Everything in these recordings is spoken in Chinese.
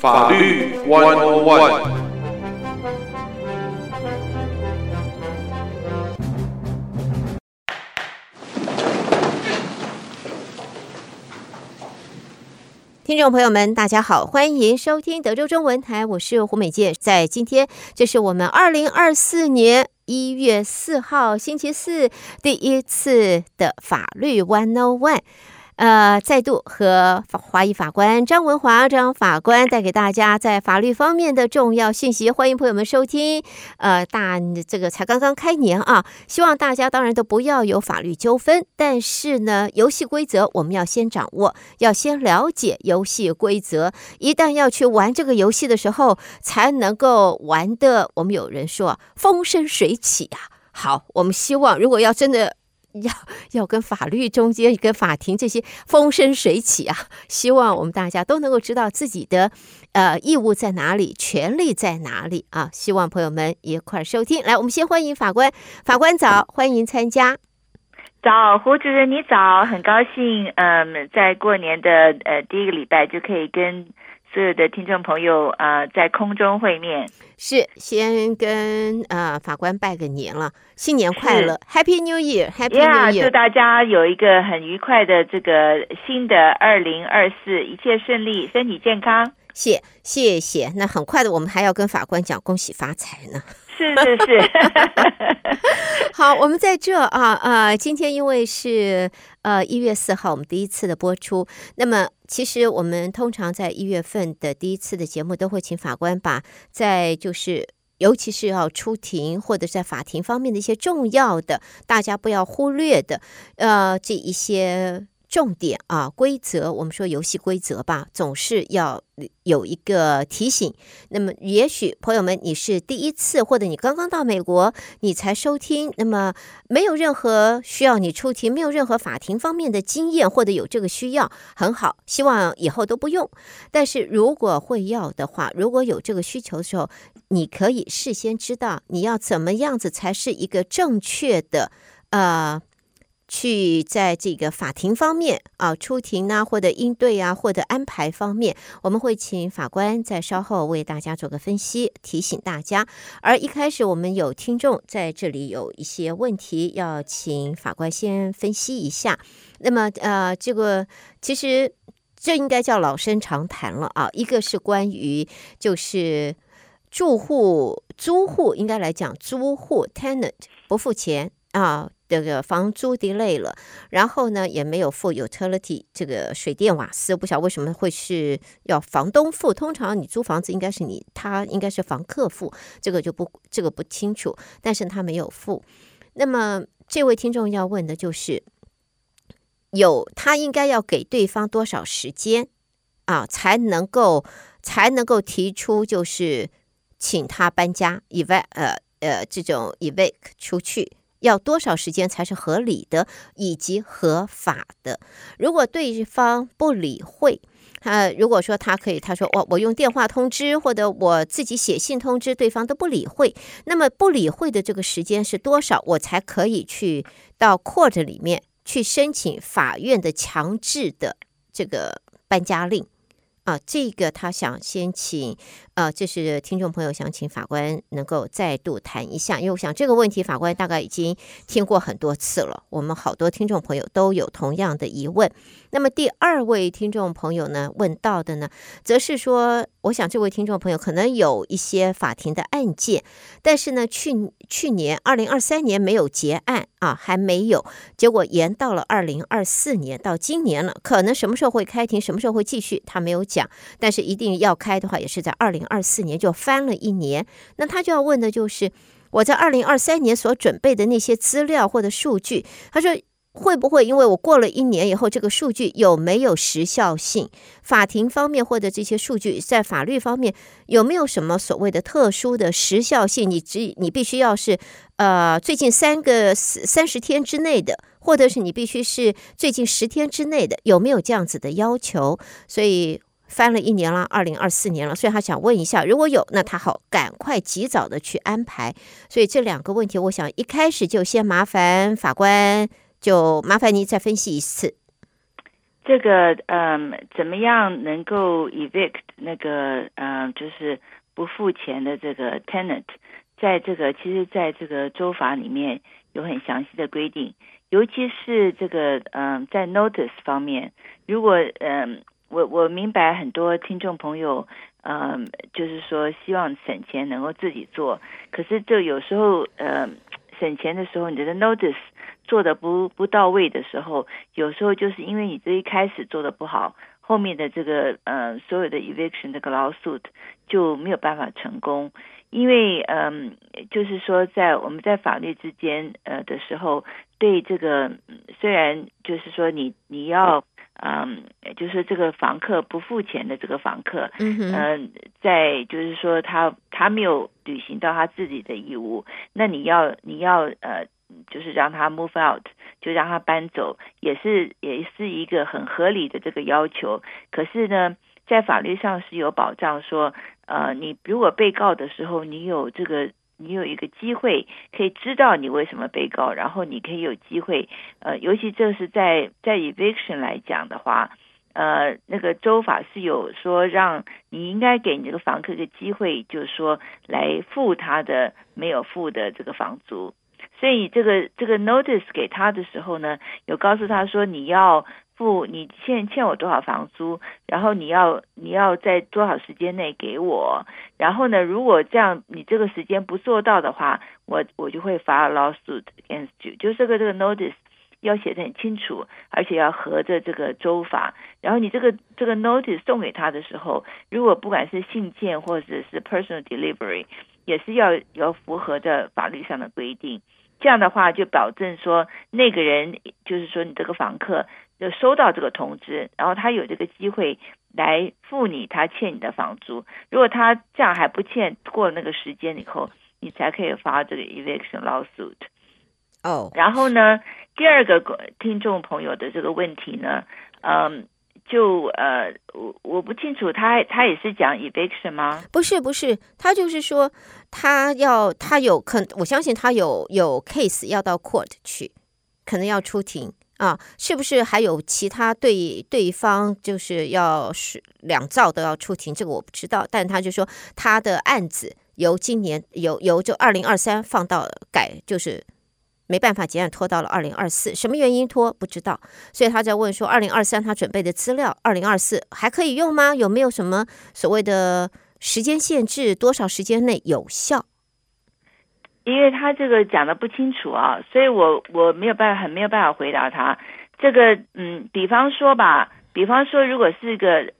法律 One O One。听众朋友们，大家好，欢迎收听德州中文台，我是胡美健。在今天，这是我们二零二四年一月四号星期四第一次的法律 One O One。呃，再度和华裔法官张文华张法官带给大家在法律方面的重要信息，欢迎朋友们收听。呃，大这个才刚刚开年啊，希望大家当然都不要有法律纠纷，但是呢，游戏规则我们要先掌握，要先了解游戏规则。一旦要去玩这个游戏的时候，才能够玩得我们有人说风生水起啊。好，我们希望如果要真的。要要跟法律中间跟法庭这些风生水起啊！希望我们大家都能够知道自己的呃义务在哪里，权利在哪里啊！希望朋友们一块儿收听。来，我们先欢迎法官，法官早，欢迎参加。早，胡主任你早，很高兴，嗯，在过年的呃第一个礼拜就可以跟。所有的听众朋友啊、呃，在空中会面，是先跟呃法官拜个年了，新年快乐，Happy New Year，Happy New Year，祝大家有一个很愉快的这个新的二零二四，一切顺利，身体健康。谢谢谢，那很快的，我们还要跟法官讲恭喜发财呢。是是是，好，我们在这啊啊，今天因为是呃一月四号，我们第一次的播出。那么，其实我们通常在一月份的第一次的节目，都会请法官把在就是，尤其是要出庭或者在法庭方面的一些重要的，大家不要忽略的，呃，这一些。重点啊，规则，我们说游戏规则吧，总是要有一个提醒。那么，也许朋友们，你是第一次，或者你刚刚到美国，你才收听，那么没有任何需要你出庭，没有任何法庭方面的经验，或者有这个需要，很好，希望以后都不用。但是如果会要的话，如果有这个需求的时候，你可以事先知道你要怎么样子才是一个正确的，呃。去在这个法庭方面啊，出庭啊，或者应对啊，或者安排方面，我们会请法官在稍后为大家做个分析，提醒大家。而一开始我们有听众在这里有一些问题，要请法官先分析一下。那么呃，这个其实这应该叫老生常谈了啊。一个是关于就是住户、租户，应该来讲租户 tenant 不付钱啊。这个房租 delay 了，然后呢也没有付 utility 这个水电瓦斯，不晓得为什么会是要房东付。通常你租房子应该是你他应该是房客付，这个就不这个不清楚，但是他没有付。那么这位听众要问的就是，有他应该要给对方多少时间啊，才能够才能够提出就是请他搬家，evac 呃呃这种 evac 出去。要多少时间才是合理的以及合法的？如果对方不理会，呃，如果说他可以，他说我我用电话通知或者我自己写信通知，对方都不理会，那么不理会的这个时间是多少？我才可以去到 court 里面去申请法院的强制的这个搬家令。啊，这个他想先请，呃，就是听众朋友想请法官能够再度谈一下，因为我想这个问题法官大概已经听过很多次了，我们好多听众朋友都有同样的疑问。那么第二位听众朋友呢，问到的呢，则是说，我想这位听众朋友可能有一些法庭的案件，但是呢，去去年二零二三年没有结案啊，还没有，结果延到了二零二四年到今年了，可能什么时候会开庭，什么时候会继续，他没有讲。但是一定要开的话，也是在二零二四年就翻了一年。那他就要问的就是，我在二零二三年所准备的那些资料或者数据，他说会不会因为我过了一年以后，这个数据有没有时效性？法庭方面或者这些数据在法律方面有没有什么所谓的特殊的时效性？你只你必须要是呃最近三个三十天之内的，或者是你必须是最近十天之内的，有没有这样子的要求？所以。翻了一年了，二零二四年了，所以他想问一下，如果有，那他好赶快及早的去安排。所以这两个问题，我想一开始就先麻烦法官，就麻烦您再分析一次。这个嗯，怎么样能够 evict 那个嗯，就是不付钱的这个 tenant，在这个其实在这个州法里面有很详细的规定，尤其是这个嗯，在 notice 方面，如果嗯，我我明白很多听众朋友嗯，就是说希望省钱能够自己做，可是这有时候嗯，省钱的时候你的 notice。做的不不到位的时候，有时候就是因为你这一开始做的不好，后面的这个呃所有的 eviction 这个 lawsuit 就没有办法成功。因为嗯、就是说在我们在法律之间呃的时候，对这个虽然就是说你你要嗯、呃，就是这个房客不付钱的这个房客，嗯在就是说他他没有履行到他自己的义务，那你要你要呃。就是让他 move out，就让他搬走，也是也是一个很合理的这个要求。可是呢，在法律上是有保障说，呃，你如果被告的时候，你有这个，你有一个机会可以知道你为什么被告，然后你可以有机会，呃，尤其这是在在 eviction 来讲的话，呃，那个州法是有说让你应该给你这个房客一个机会，就是说来付他的没有付的这个房租。所以这个这个 notice 给他的时候呢，有告诉他说，你要付你欠欠我多少房租，然后你要你要在多少时间内给我，然后呢，如果这样你这个时间不做到的话，我我就会发 lawsuit against you。就这个这个 notice 要写的很清楚，而且要合着这个州法。然后你这个这个 notice 送给他的时候，如果不管是信件或者是 personal delivery，也是要要符合着法律上的规定。这样的话，就保证说那个人，就是说你这个房客，就收到这个通知，然后他有这个机会来付你他欠你的房租。如果他这样还不欠，过了那个时间以后，你才可以发这个 eviction lawsuit。哦，然后呢，第二个听众朋友的这个问题呢，嗯。就呃，我我不清楚，他他也是讲 eviction 吗？不是不是，他就是说他要他有可，我相信他有有 case 要到 court 去，可能要出庭啊，是不是还有其他对对方就是要是两造都要出庭？这个我不知道，但他就说他的案子由今年由由就二零二三放到改就是。没办法结案，拖到了二零二四，什么原因拖不知道，所以他在问说，二零二三他准备的资料，二零二四还可以用吗？有没有什么所谓的时间限制？多少时间内有效？因为他这个讲的不清楚啊，所以我我没有办法，很没有办法回答他。这个嗯，比方说吧，比方说，如果是个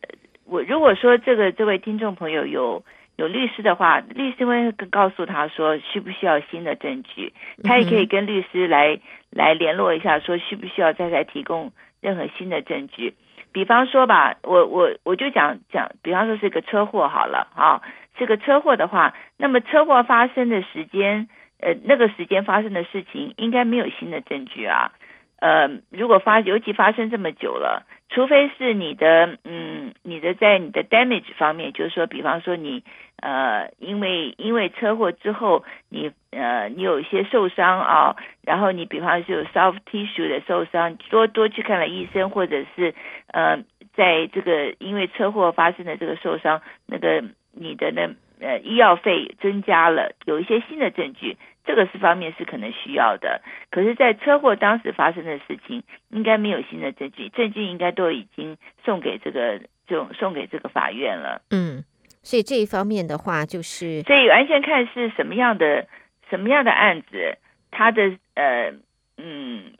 我，如果说这个这位听众朋友有。有律师的话，律师会告诉他说需不需要新的证据，他也可以跟律师来来联络一下，说需不需要再来提供任何新的证据。比方说吧，我我我就讲讲，比方说是个车祸好了啊，这个车祸的话，那么车祸发生的时间，呃，那个时间发生的事情应该没有新的证据啊。呃，如果发，尤其发生这么久了，除非是你的，嗯，你的在你的 damage 方面，就是说，比方说你，呃，因为因为车祸之后，你呃，你有一些受伤啊，然后你比方说有 soft tissue 的受伤，多多去看了医生，或者是呃，在这个因为车祸发生的这个受伤，那个你的那呃医药费增加了，有一些新的证据。这个是方面是可能需要的，可是，在车祸当时发生的事情，应该没有新的证据，证据应该都已经送给这个，就送给这个法院了。嗯，所以这一方面的话，就是所以完全看是什么样的什么样的案子，他的呃嗯，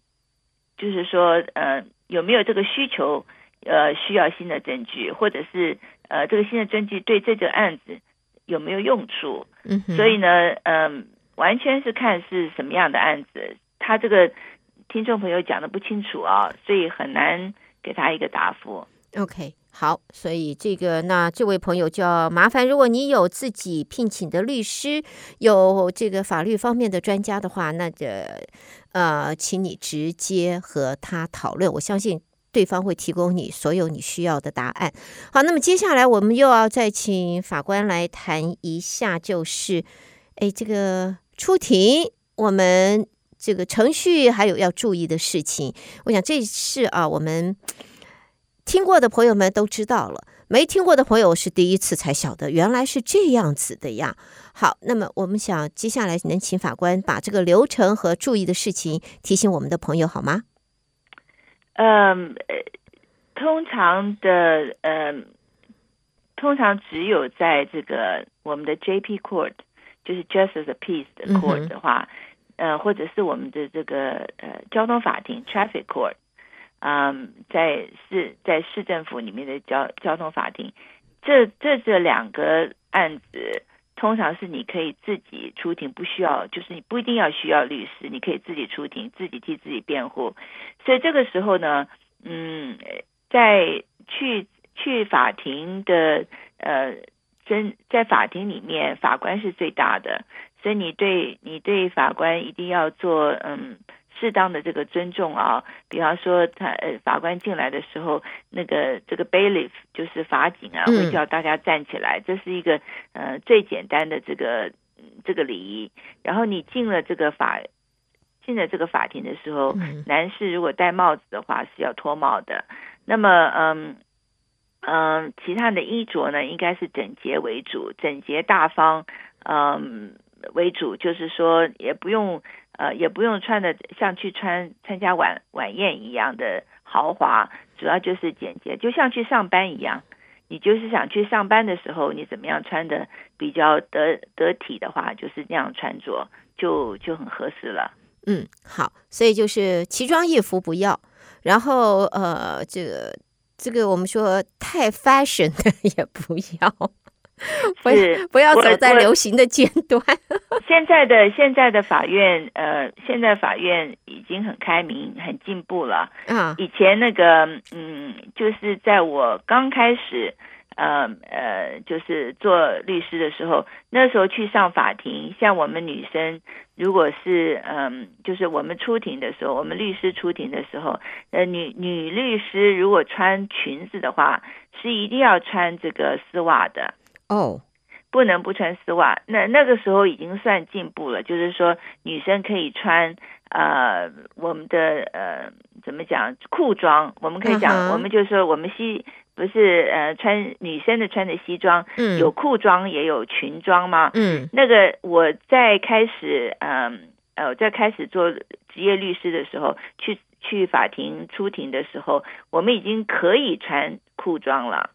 就是说呃有没有这个需求，呃需要新的证据，或者是呃这个新的证据对这个案子有没有用处？嗯，所以呢，嗯、呃。完全是看是什么样的案子，他这个听众朋友讲的不清楚啊，所以很难给他一个答复。OK，好，所以这个那这位朋友就要麻烦，如果你有自己聘请的律师，有这个法律方面的专家的话，那这呃，请你直接和他讨论，我相信对方会提供你所有你需要的答案。好，那么接下来我们又要再请法官来谈一下，就是哎，这个。出庭，我们这个程序还有要注意的事情，我想这是啊，我们听过的朋友们都知道了，没听过的朋友是第一次才晓得，原来是这样子的呀。好，那么我们想接下来能请法官把这个流程和注意的事情提醒我们的朋友好吗？嗯，通常的，嗯，通常只有在这个我们的 JP Court，就是 Justice of Peace 的 Court 的话，嗯、呃，或者是我们的这个呃交通法庭 Traffic Court。嗯，在市在市政府里面的交交通法庭，这这这两个案子，通常是你可以自己出庭，不需要，就是你不一定要需要律师，你可以自己出庭，自己替自己辩护。所以这个时候呢，嗯，在去去法庭的呃，真在法庭里面，法官是最大的，所以你对你对法官一定要做嗯。适当的这个尊重啊，比方说他呃法官进来的时候，那个这个 bailiff 就是法警啊，会叫大家站起来，这是一个呃最简单的这个这个礼仪。然后你进了这个法进了这个法庭的时候，男士如果戴帽子的话是要脱帽的。那么嗯嗯，其他的衣着呢，应该是整洁为主，整洁大方嗯为主，就是说也不用。呃，也不用穿的像去穿参加晚晚宴一样的豪华，主要就是简洁，就像去上班一样。你就是想去上班的时候，你怎么样穿的比较得得体的话，就是那样穿着就就很合适了。嗯，好，所以就是奇装异服不要，然后呃，这个这个我们说太 fashion 的也不要。不是不要走在流行的尖端。现在的现在的法院，呃，现在法院已经很开明、很进步了。嗯，以前那个，嗯，就是在我刚开始，呃呃，就是做律师的时候，那时候去上法庭，像我们女生，如果是嗯、呃，就是我们出庭的时候，我们律师出庭的时候，呃，女女律师如果穿裙子的话，是一定要穿这个丝袜的。哦，oh. 不能不穿丝袜。那那个时候已经算进步了，就是说女生可以穿呃我们的呃怎么讲裤装，我们可以讲，uh huh. 我们就是说我们西不是呃穿女生的穿的西装，嗯，有裤装也有裙装吗？嗯，那个我在开始嗯呃，呃在开始做职业律师的时候，去去法庭出庭的时候，我们已经可以穿裤装了。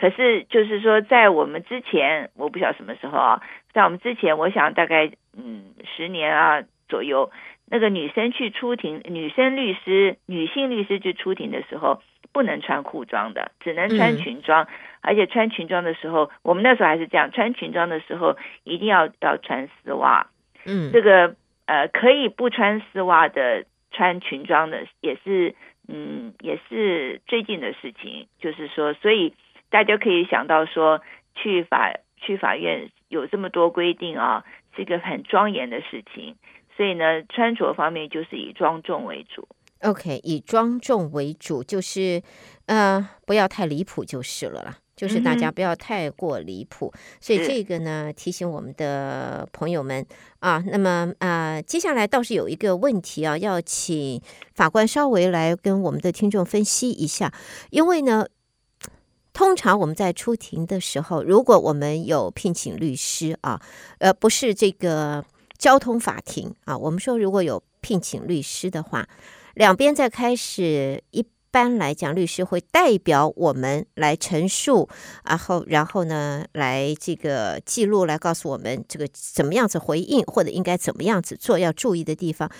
可是，就是说，在我们之前，我不晓得什么时候啊，在我们之前，我想大概嗯十年啊左右，那个女生去出庭，女生律师、女性律师去出庭的时候，不能穿裤装的，只能穿裙装，嗯、而且穿裙装的时候，我们那时候还是这样，穿裙装的时候一定要要穿丝袜。嗯，这个呃可以不穿丝袜的，穿裙装的也是嗯也是最近的事情，就是说，所以。大家可以想到说，去法去法院有这么多规定啊，是一个很庄严的事情。所以呢，穿着方面就是以庄重为主。OK，以庄重为主，就是呃，不要太离谱就是了啦。就是大家不要太过离谱。嗯、所以这个呢，提醒我们的朋友们啊。那么啊、呃，接下来倒是有一个问题啊，要请法官稍微来跟我们的听众分析一下，因为呢。通常我们在出庭的时候，如果我们有聘请律师啊，呃，不是这个交通法庭啊，我们说如果有聘请律师的话，两边在开始，一般来讲，律师会代表我们来陈述，然后然后呢，来这个记录，来告诉我们这个怎么样子回应，或者应该怎么样子做，要注意的地方。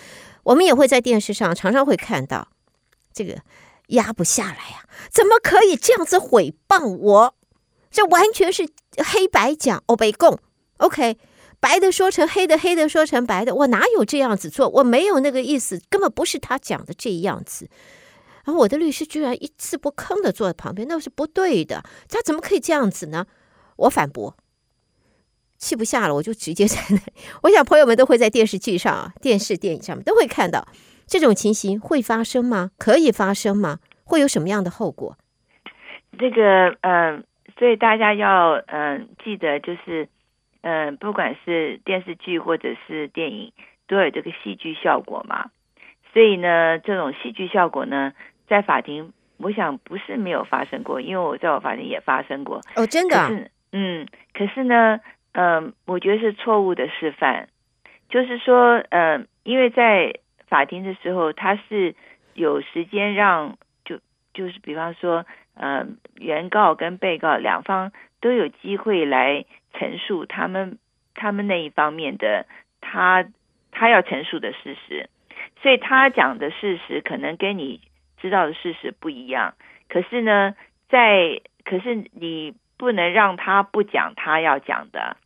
我们也会在电视上常常会看到这个。压不下来呀、怎么可以这样子诽谤我？这完全是黑白讲，欧北共。OK，白的说成黑的，黑的说成白的，我哪有这样子做？我没有那个意思，根本不是他讲的这样子。然后我的律师居然一字不吭的坐在旁边，那是不对的。他怎么可以这样子呢？我反驳，气不下了，我就直接在那。我想朋友们都会在电视剧上、电视电影上面都会看到。这种情形会发生吗？可以发生吗？会有什么样的后果？这个，嗯、呃，所以大家要，嗯、呃，记得就是，嗯、呃，不管是电视剧或者是电影，都有这个戏剧效果嘛。所以呢，这种戏剧效果呢，在法庭我想不是没有发生过，因为我在我法庭也发生过。哦，真的？嗯，可是呢，嗯、呃，我觉得是错误的示范。就是说，嗯、呃，因为在法庭的时候，他是有时间让，就就是比方说，嗯、原告跟被告两方都有机会来陈述他们他们那一方面的他他要陈述的事实，所以他讲的事实可能跟你知道的事实不一样。可是呢，在可是你不能让他不讲他要讲的，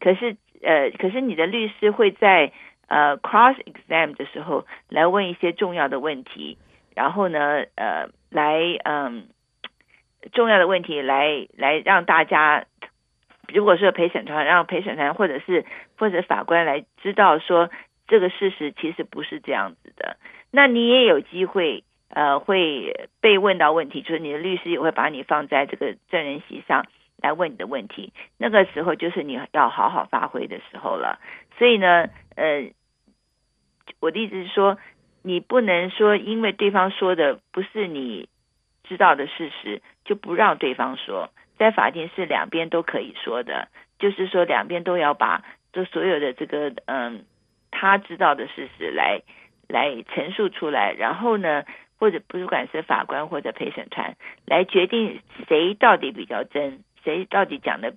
可是。呃，可是你的律师会在呃 cross exam 的时候来问一些重要的问题，然后呢，呃，来嗯重要的问题来来让大家，如果说陪审团让陪审团或者是或者法官来知道说这个事实其实不是这样子的，那你也有机会呃会被问到问题，就是你的律师也会把你放在这个证人席上。来问你的问题，那个时候就是你要好好发挥的时候了。所以呢，呃，我的意思是说，你不能说因为对方说的不是你知道的事实，就不让对方说。在法庭是两边都可以说的，就是说两边都要把这所有的这个嗯他知道的事实来来陈述出来，然后呢，或者不管是法官或者陪审团来决定谁到底比较真。谁到底讲的，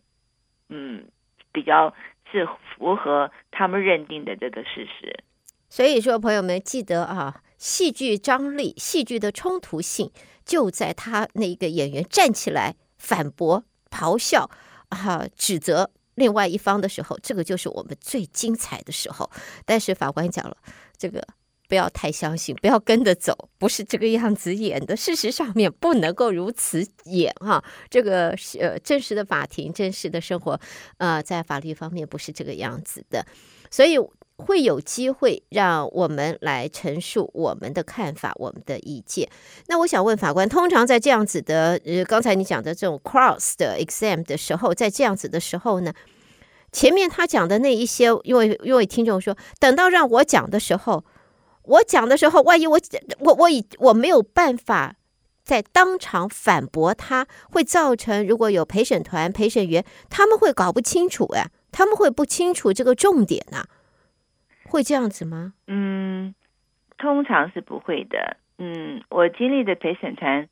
嗯，比较是符合他们认定的这个事实？所以说，朋友们记得啊，戏剧张力、戏剧的冲突性，就在他那个演员站起来反驳、咆哮啊、指责另外一方的时候，这个就是我们最精彩的时候。但是法官讲了，这个。不要太相信，不要跟着走，不是这个样子演的。事实上面不能够如此演哈，这个是呃真实的法庭，真实的生活，呃，在法律方面不是这个样子的，所以会有机会让我们来陈述我们的看法，我们的意见。那我想问法官，通常在这样子的，呃，刚才你讲的这种 cross 的 exam 的时候，在这样子的时候呢，前面他讲的那一些，因为因为听众说，等到让我讲的时候。我讲的时候，万一我我我已我没有办法在当场反驳他，会造成如果有陪审团、陪审员，他们会搞不清楚呀，他们会不清楚这个重点呐，会这样子吗？嗯，通常是不会的。嗯，我经历的陪审团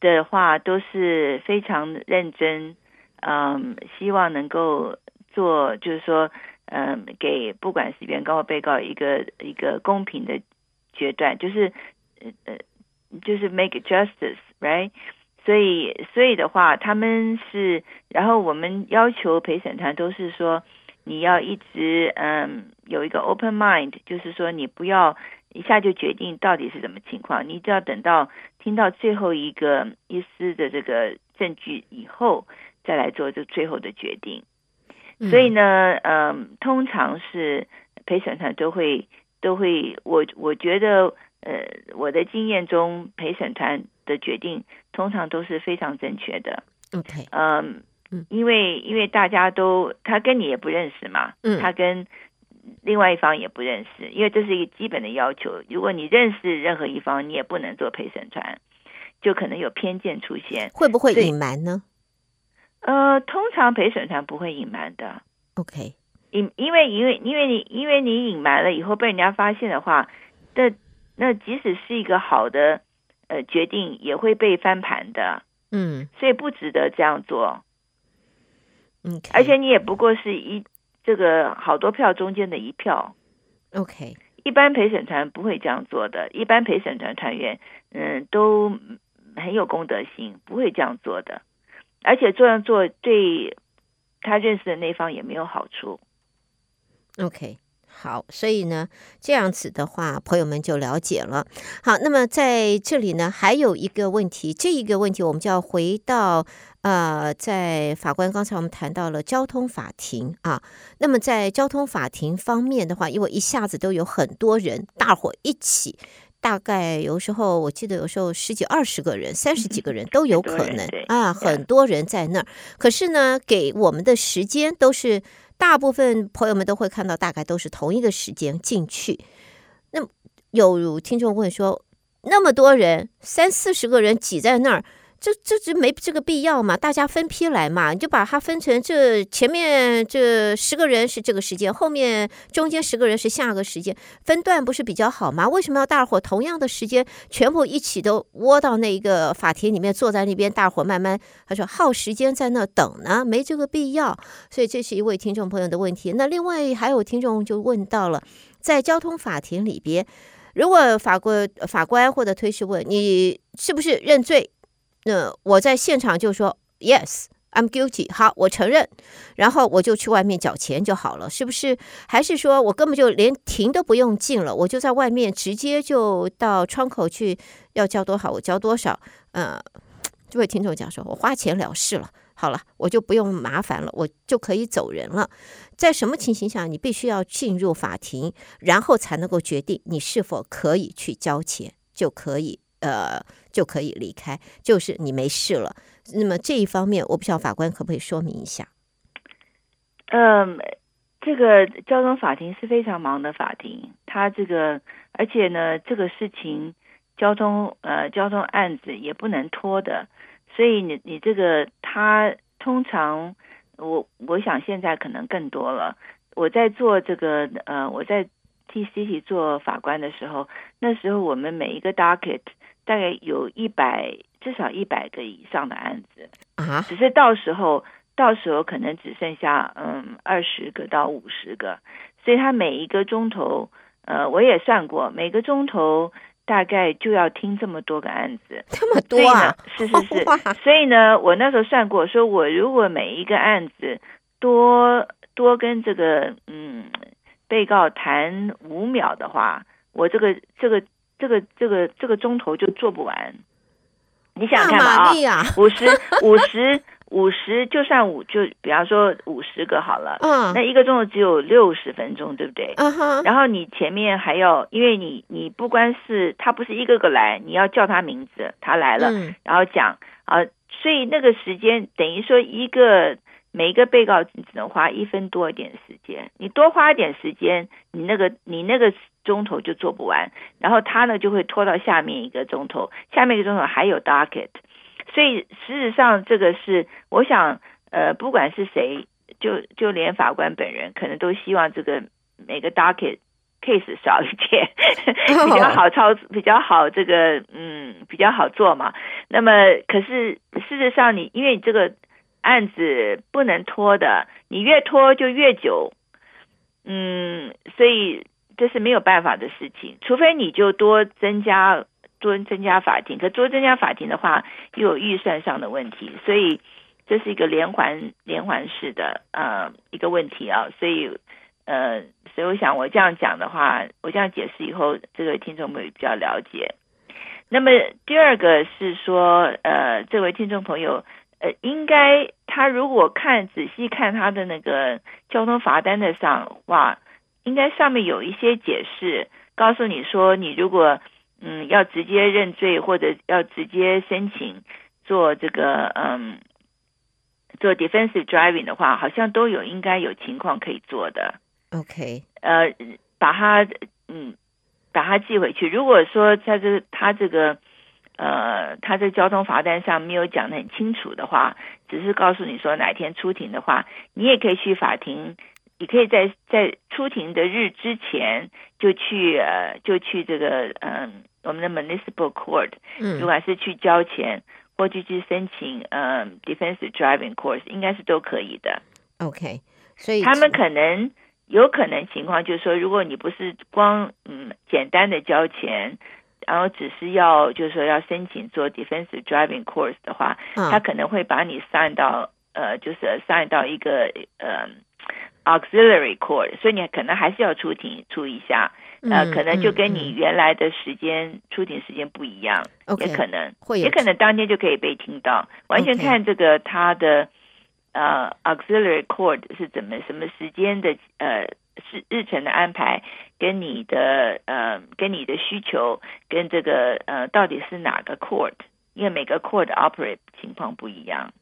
的话都是非常认真，嗯，希望能够做，就是说。嗯，给不管是原告或被告一个一个公平的决断，就是呃呃，就是 make justice，right？所以所以的话，他们是，然后我们要求陪审团都是说，你要一直嗯有一个 open mind，就是说你不要一下就决定到底是什么情况，你只要等到听到最后一个一丝的这个证据以后，再来做这最后的决定。所以呢，嗯，通常是陪审团都会都会，我我觉得，呃，我的经验中，陪审团的决定通常都是非常正确的。OK，嗯，因为因为大家都他跟你也不认识嘛，嗯，他跟另外一方也不认识，因为这是一个基本的要求。如果你认识任何一方，你也不能做陪审团，就可能有偏见出现。会不会隐瞒呢？呃，通常陪审团不会隐瞒的。OK，因因为因为因为你因为你隐瞒了以后被人家发现的话，那那即使是一个好的呃决定，也会被翻盘的。嗯，所以不值得这样做。Okay. 而且你也不过是一这个好多票中间的一票。OK，一般陪审团不会这样做的，一般陪审团团员嗯都很有公德心，不会这样做的。而且这样做对他认识的那方也没有好处。OK，好，所以呢，这样子的话，朋友们就了解了。好，那么在这里呢，还有一个问题，这一个问题我们就要回到呃，在法官刚才我们谈到了交通法庭啊，那么在交通法庭方面的话，因为一下子都有很多人，大伙一起。大概有时候，我记得有时候十几二十个人、三十几个人都有可能啊，很多人在那儿。可是呢，给我们的时间都是大部分朋友们都会看到，大概都是同一个时间进去。那有听众问说，那么多人，三四十个人挤在那儿。这这这没这个必要嘛？大家分批来嘛，你就把它分成这前面这十个人是这个时间，后面中间十个人是下个时间，分段不是比较好吗？为什么要大伙同样的时间全部一起都窝到那一个法庭里面坐在那边，大伙慢慢他说耗时间在那等呢？没这个必要。所以这是一位听众朋友的问题。那另外还有听众就问到了，在交通法庭里边，如果法官法官或者推事问你是不是认罪？那我在现场就说 Yes，I'm guilty。好，我承认，然后我就去外面缴钱就好了，是不是？还是说我根本就连庭都不用进了，我就在外面直接就到窗口去，要交多少我交多少。呃，这位听众讲说，我花钱了事了，好了，我就不用麻烦了，我就可以走人了。在什么情形下你必须要进入法庭，然后才能够决定你是否可以去交钱，就可以呃。就可以离开，就是你没事了。那么这一方面，我不知道法官可不可以说明一下？嗯，这个交通法庭是非常忙的法庭，他这个而且呢，这个事情交通呃交通案子也不能拖的，所以你你这个他通常我我想现在可能更多了。我在做这个呃我在替 City 做法官的时候，那时候我们每一个 docket。大概有一百，至少一百个以上的案子。啊，只是到时候到时候可能只剩下嗯二十个到五十个，所以他每一个钟头，呃，我也算过，每个钟头大概就要听这么多个案子，这么多啊？是是是，所以呢，我那时候算过，说我如果每一个案子多多跟这个嗯被告谈五秒的话，我这个这个。这个这个这个钟头就做不完，你想看嘛啊？五十五十五十，就算五就比方说五十个好了，嗯，那一个钟头只有六十分钟，对不对？嗯哼。然后你前面还要，因为你你不光是他不是一个个来，你要叫他名字，他来了，嗯、然后讲啊，所以那个时间等于说一个每一个被告只能花一分多一点时间，你多花一点时间，你那个你那个。钟头就做不完，然后他呢就会拖到下面一个钟头，下面一个钟头还有 docket，所以事实上这个是我想，呃，不管是谁，就就连法官本人可能都希望这个每个 docket case 少一点，比较好操，比较好这个嗯比较好做嘛。那么可是事实上你因为你这个案子不能拖的，你越拖就越久，嗯，所以。这是没有办法的事情，除非你就多增加多增加法庭，可多增加法庭的话，又有预算上的问题，所以这是一个连环连环式的呃一个问题啊，所以呃，所以我想我这样讲的话，我这样解释以后，这个听众朋友比较了解。那么第二个是说，呃，这位听众朋友，呃，应该他如果看仔细看他的那个交通罚单的上，哇。应该上面有一些解释，告诉你说，你如果嗯要直接认罪或者要直接申请做这个嗯做 defensive driving 的话，好像都有应该有情况可以做的。OK，呃，把它嗯把它寄回去。如果说在这他这个呃他在交通罚单上没有讲的很清楚的话，只是告诉你说哪天出庭的话，你也可以去法庭。你可以在在出庭的日之前就去呃就去这个嗯我们的 municipal court，嗯，不管是去交钱或者去申请嗯 defensive driving course，应该是都可以的。OK，所以他们可能有可能情况就是说，如果你不是光嗯简单的交钱，然后只是要就是说要申请做 defensive driving course 的话，嗯，他可能会把你 sign 到呃就是 sign 到一个呃。Auxiliary court，所以你可能还是要出庭出一下，嗯、呃，可能就跟你原来的时间、嗯、出庭时间不一样，okay, 也可能会，也可能当天就可以被听到，完全看这个他的呃 Auxiliary court 是怎么什么时间的呃是日程的安排，跟你的呃跟你的需求跟这个呃到底是哪个 court，因为每个 court operate 情况不一样。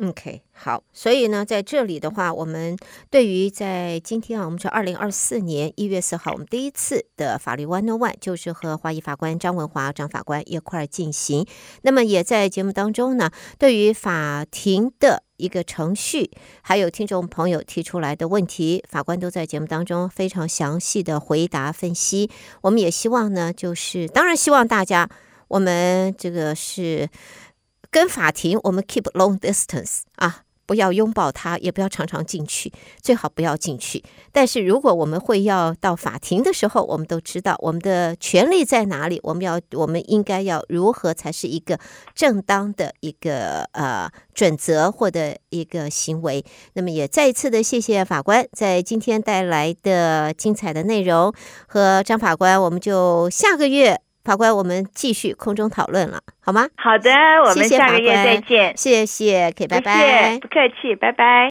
OK，好，所以呢，在这里的话，我们对于在今天啊，我们是二零二四年一月四号，我们第一次的法律 One on One 就是和华裔法官张文华张法官一块儿进行。那么也在节目当中呢，对于法庭的一个程序，还有听众朋友提出来的问题，法官都在节目当中非常详细的回答分析。我们也希望呢，就是当然希望大家，我们这个是。跟法庭，我们 keep long distance 啊，不要拥抱它，也不要常常进去，最好不要进去。但是如果我们会要到法庭的时候，我们都知道我们的权利在哪里，我们要，我们应该要如何才是一个正当的一个呃准则或者一个行为。那么也再一次的谢谢法官在今天带来的精彩的内容和张法官，我们就下个月。法官，我们继续空中讨论了，好吗？好的，我们下个月再见。谢谢，可以，拜拜。不客气，拜拜。